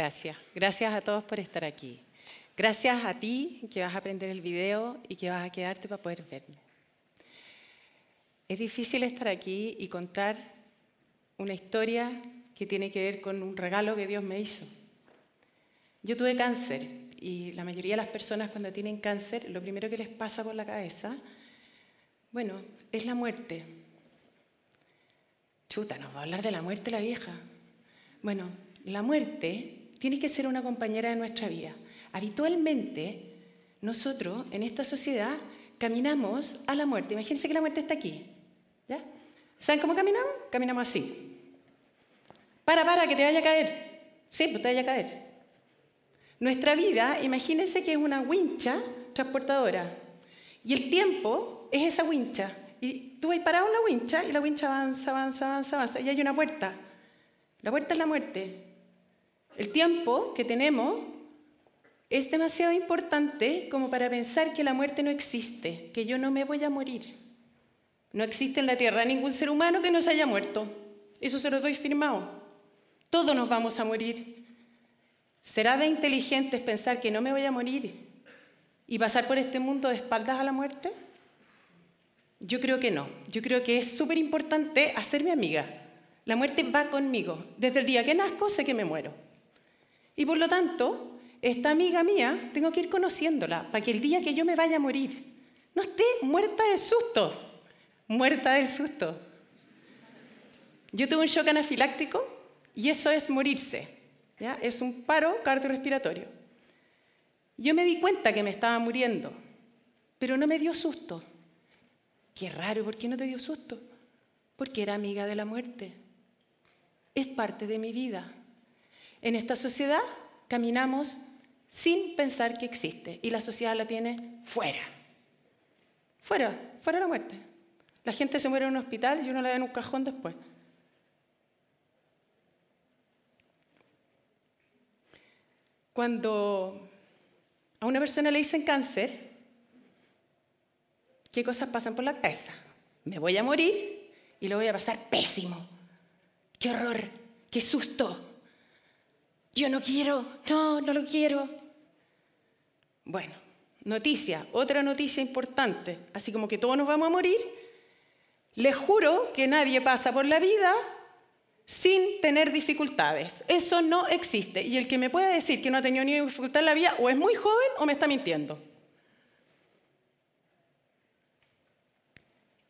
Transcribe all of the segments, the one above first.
Gracias. Gracias a todos por estar aquí. Gracias a ti que vas a aprender el video y que vas a quedarte para poder verme. Es difícil estar aquí y contar una historia que tiene que ver con un regalo que Dios me hizo. Yo tuve cáncer y la mayoría de las personas cuando tienen cáncer, lo primero que les pasa por la cabeza, bueno, es la muerte. Chuta, nos va a hablar de la muerte la vieja. Bueno, la muerte tiene que ser una compañera de nuestra vida. Habitualmente, nosotros en esta sociedad caminamos a la muerte. Imagínense que la muerte está aquí. ¿ya? ¿Saben cómo caminamos? Caminamos así. Para, para, que te vaya a caer. Sí, pues te vaya a caer. Nuestra vida, imagínense que es una wincha transportadora. Y el tiempo es esa wincha. Y tú vas parado en la wincha y la wincha avanza, avanza, avanza, avanza. Y hay una puerta. La puerta es la muerte. El tiempo que tenemos es demasiado importante como para pensar que la muerte no existe, que yo no me voy a morir. No existe en la tierra ningún ser humano que no se haya muerto. Eso se lo doy firmado. Todos nos vamos a morir. ¿Será de inteligentes pensar que no me voy a morir y pasar por este mundo de espaldas a la muerte? Yo creo que no. Yo creo que es súper importante hacerme amiga. La muerte va conmigo. Desde el día que nazco sé que me muero. Y por lo tanto, esta amiga mía tengo que ir conociéndola para que el día que yo me vaya a morir no esté muerta del susto. Muerta del susto. Yo tuve un shock anafiláctico y eso es morirse. Es un paro cardiorrespiratorio. Yo me di cuenta que me estaba muriendo, pero no me dio susto. Qué raro, ¿por qué no te dio susto? Porque era amiga de la muerte. Es parte de mi vida. En esta sociedad caminamos sin pensar que existe y la sociedad la tiene fuera. Fuera, fuera la muerte. La gente se muere en un hospital y uno la ve en un cajón después. Cuando a una persona le dicen cáncer, ¿qué cosas pasan por la cabeza? Me voy a morir y lo voy a pasar pésimo. ¡Qué horror! ¡Qué susto! Yo no quiero, no, no lo quiero. Bueno, noticia, otra noticia importante, así como que todos nos vamos a morir. Les juro que nadie pasa por la vida sin tener dificultades. Eso no existe. Y el que me pueda decir que no ha tenido ni dificultad en la vida o es muy joven o me está mintiendo.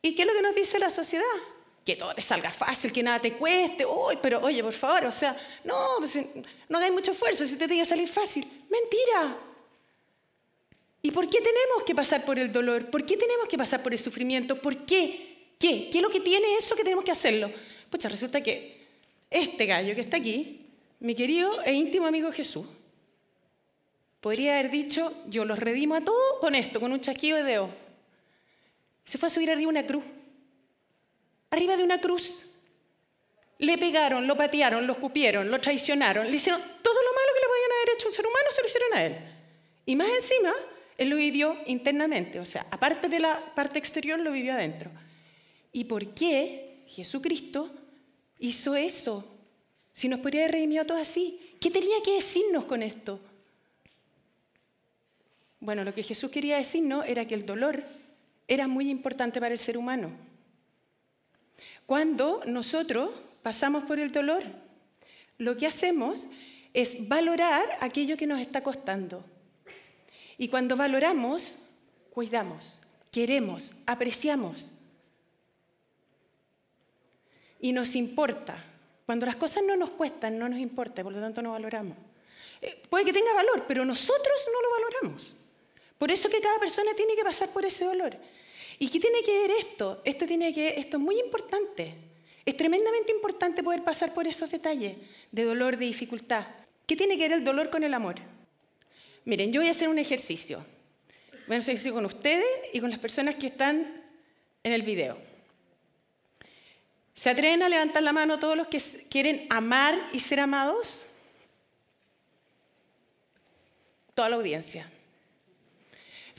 ¿Y qué es lo que nos dice la sociedad? Que todo te salga fácil, que nada te cueste. Uy, pero oye, por favor, o sea, no, pues, no hagáis mucho esfuerzo si te tiene que salir fácil. Mentira. ¿Y por qué tenemos que pasar por el dolor? ¿Por qué tenemos que pasar por el sufrimiento? ¿Por qué? ¿Qué? ¿Qué es lo que tiene eso que tenemos que hacerlo? Pues resulta que este gallo que está aquí, mi querido e íntimo amigo Jesús, podría haber dicho, yo los redimo a todos con esto, con un chasquido de dedo. Se fue a subir arriba una cruz. Arriba de una cruz. Le pegaron, lo patearon, lo escupieron, lo traicionaron, le hicieron todo lo malo que le podían haber hecho a un ser humano, se lo hicieron a él. Y más encima, él lo vivió internamente, o sea, aparte de la parte exterior, lo vivió adentro. ¿Y por qué Jesucristo hizo eso? Si nos podría haber redimido todo así, ¿qué tenía que decirnos con esto? Bueno, lo que Jesús quería decirnos era que el dolor era muy importante para el ser humano. Cuando nosotros pasamos por el dolor, lo que hacemos es valorar aquello que nos está costando. Y cuando valoramos, cuidamos, queremos, apreciamos y nos importa. Cuando las cosas no nos cuestan, no nos importa, por lo tanto no valoramos. Eh, puede que tenga valor, pero nosotros no lo valoramos. Por eso que cada persona tiene que pasar por ese dolor. ¿Y qué tiene que ver esto? Esto, tiene que, esto es muy importante. Es tremendamente importante poder pasar por esos detalles de dolor, de dificultad. ¿Qué tiene que ver el dolor con el amor? Miren, yo voy a hacer un ejercicio. Voy a hacer un ejercicio con ustedes y con las personas que están en el video. ¿Se atreven a levantar la mano todos los que quieren amar y ser amados? Toda la audiencia.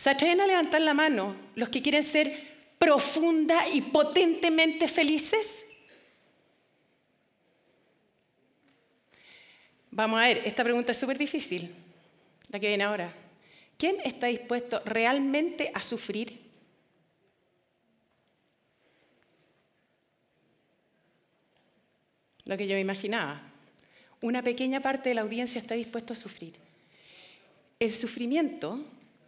¿Se atreven a levantar la mano los que quieren ser profunda y potentemente felices? Vamos a ver, esta pregunta es súper difícil, la que viene ahora. ¿Quién está dispuesto realmente a sufrir? Lo que yo me imaginaba. Una pequeña parte de la audiencia está dispuesto a sufrir. El sufrimiento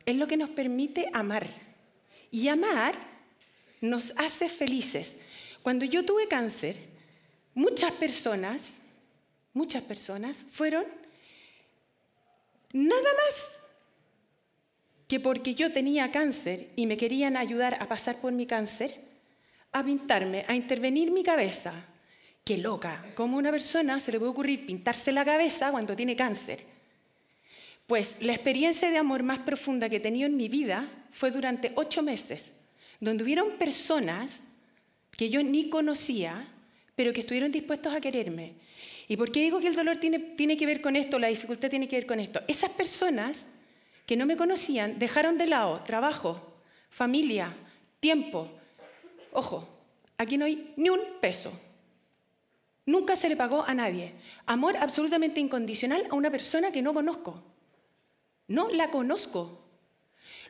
es lo que nos permite amar. Y amar nos hace felices. Cuando yo tuve cáncer, muchas personas, muchas personas fueron nada más que porque yo tenía cáncer y me querían ayudar a pasar por mi cáncer, a pintarme, a intervenir mi cabeza. Qué loca, ¿cómo a una persona se le puede ocurrir pintarse la cabeza cuando tiene cáncer? Pues la experiencia de amor más profunda que he tenido en mi vida fue durante ocho meses, donde hubieron personas que yo ni conocía, pero que estuvieron dispuestos a quererme. ¿Y por qué digo que el dolor tiene, tiene que ver con esto, la dificultad tiene que ver con esto? Esas personas que no me conocían dejaron de lado trabajo, familia, tiempo. Ojo, aquí no hay ni un peso. Nunca se le pagó a nadie. Amor absolutamente incondicional a una persona que no conozco. No la conozco.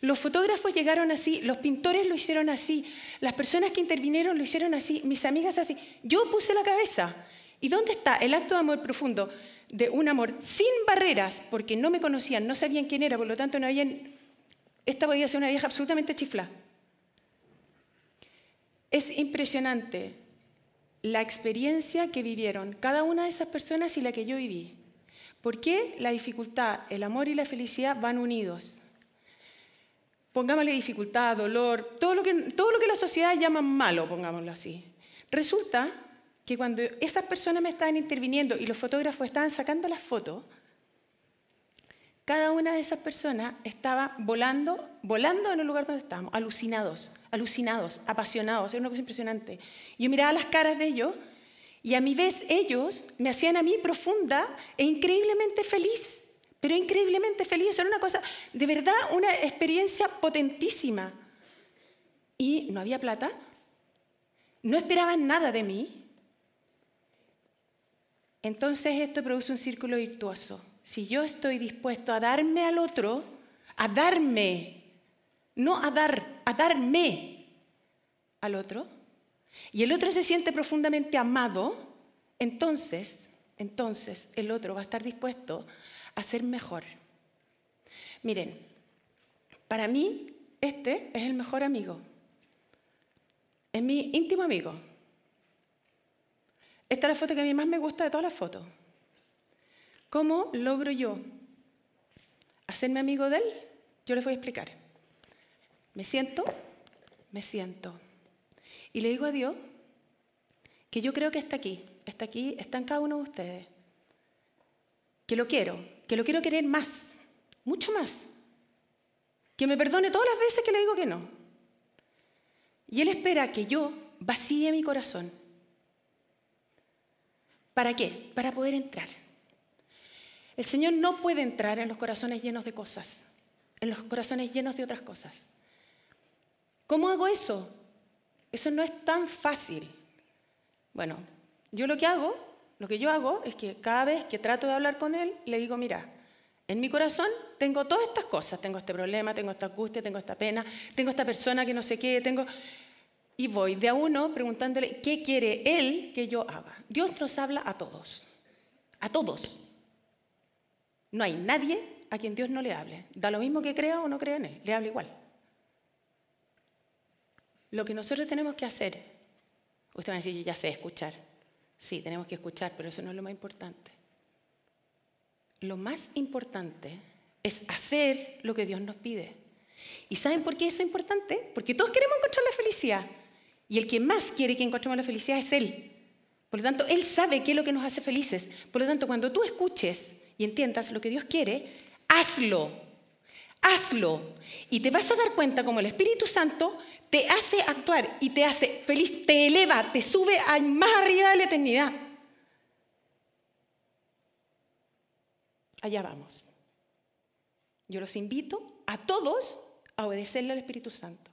Los fotógrafos llegaron así, los pintores lo hicieron así, las personas que intervinieron lo hicieron así, mis amigas así. Yo puse la cabeza. ¿Y dónde está el acto de amor profundo? De un amor sin barreras, porque no me conocían, no sabían quién era, por lo tanto no habían... Esta podía ser una vieja absolutamente chifla. Es impresionante la experiencia que vivieron cada una de esas personas y la que yo viví. ¿Por qué la dificultad, el amor y la felicidad van unidos? Pongámosle dificultad, dolor, todo lo que, todo lo que la sociedad llama malo, pongámoslo así. Resulta que cuando esas personas me estaban interviniendo y los fotógrafos estaban sacando las fotos, cada una de esas personas estaba volando, volando en el lugar donde estábamos, alucinados, alucinados, apasionados, era una cosa impresionante. Yo miraba las caras de ellos y a mi vez ellos me hacían a mí profunda e increíblemente feliz, pero increíblemente feliz. Era una cosa, de verdad, una experiencia potentísima. Y no había plata, no esperaban nada de mí. Entonces esto produce un círculo virtuoso. Si yo estoy dispuesto a darme al otro, a darme, no a dar, a darme al otro, y el otro se siente profundamente amado, entonces, entonces el otro va a estar dispuesto a ser mejor. Miren, para mí este es el mejor amigo. Es mi íntimo amigo. Esta es la foto que a mí más me gusta de todas las fotos. ¿Cómo logro yo hacerme amigo de él? Yo les voy a explicar. Me siento, me siento. Y le digo a Dios que yo creo que está aquí, está aquí, está en cada uno de ustedes. Que lo quiero, que lo quiero querer más, mucho más. Que me perdone todas las veces que le digo que no. Y Él espera que yo vacíe mi corazón. ¿Para qué? Para poder entrar. El Señor no puede entrar en los corazones llenos de cosas, en los corazones llenos de otras cosas. ¿Cómo hago eso? Eso no es tan fácil. Bueno, yo lo que hago, lo que yo hago es que cada vez que trato de hablar con él, le digo, mira, en mi corazón tengo todas estas cosas, tengo este problema, tengo esta angustia, tengo esta pena, tengo esta persona que no sé qué, tengo... Y voy de a uno preguntándole qué quiere él que yo haga. Dios nos habla a todos, a todos. No hay nadie a quien Dios no le hable. Da lo mismo que crea o no crea en él, le habla igual. Lo que nosotros tenemos que hacer, usted va a decir, yo ya sé escuchar. Sí, tenemos que escuchar, pero eso no es lo más importante. Lo más importante es hacer lo que Dios nos pide. ¿Y saben por qué eso es importante? Porque todos queremos encontrar la felicidad. Y el que más quiere que encontremos la felicidad es Él. Por lo tanto, Él sabe qué es lo que nos hace felices. Por lo tanto, cuando tú escuches y entiendas lo que Dios quiere, hazlo. Hazlo. Y te vas a dar cuenta como el Espíritu Santo te hace actuar y te hace feliz, te eleva, te sube más arriba de la eternidad. Allá vamos. Yo los invito a todos a obedecerle al Espíritu Santo.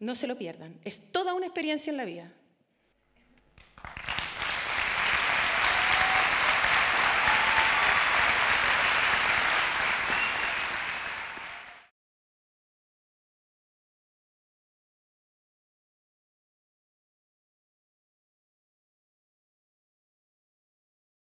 No se lo pierdan. Es toda una experiencia en la vida.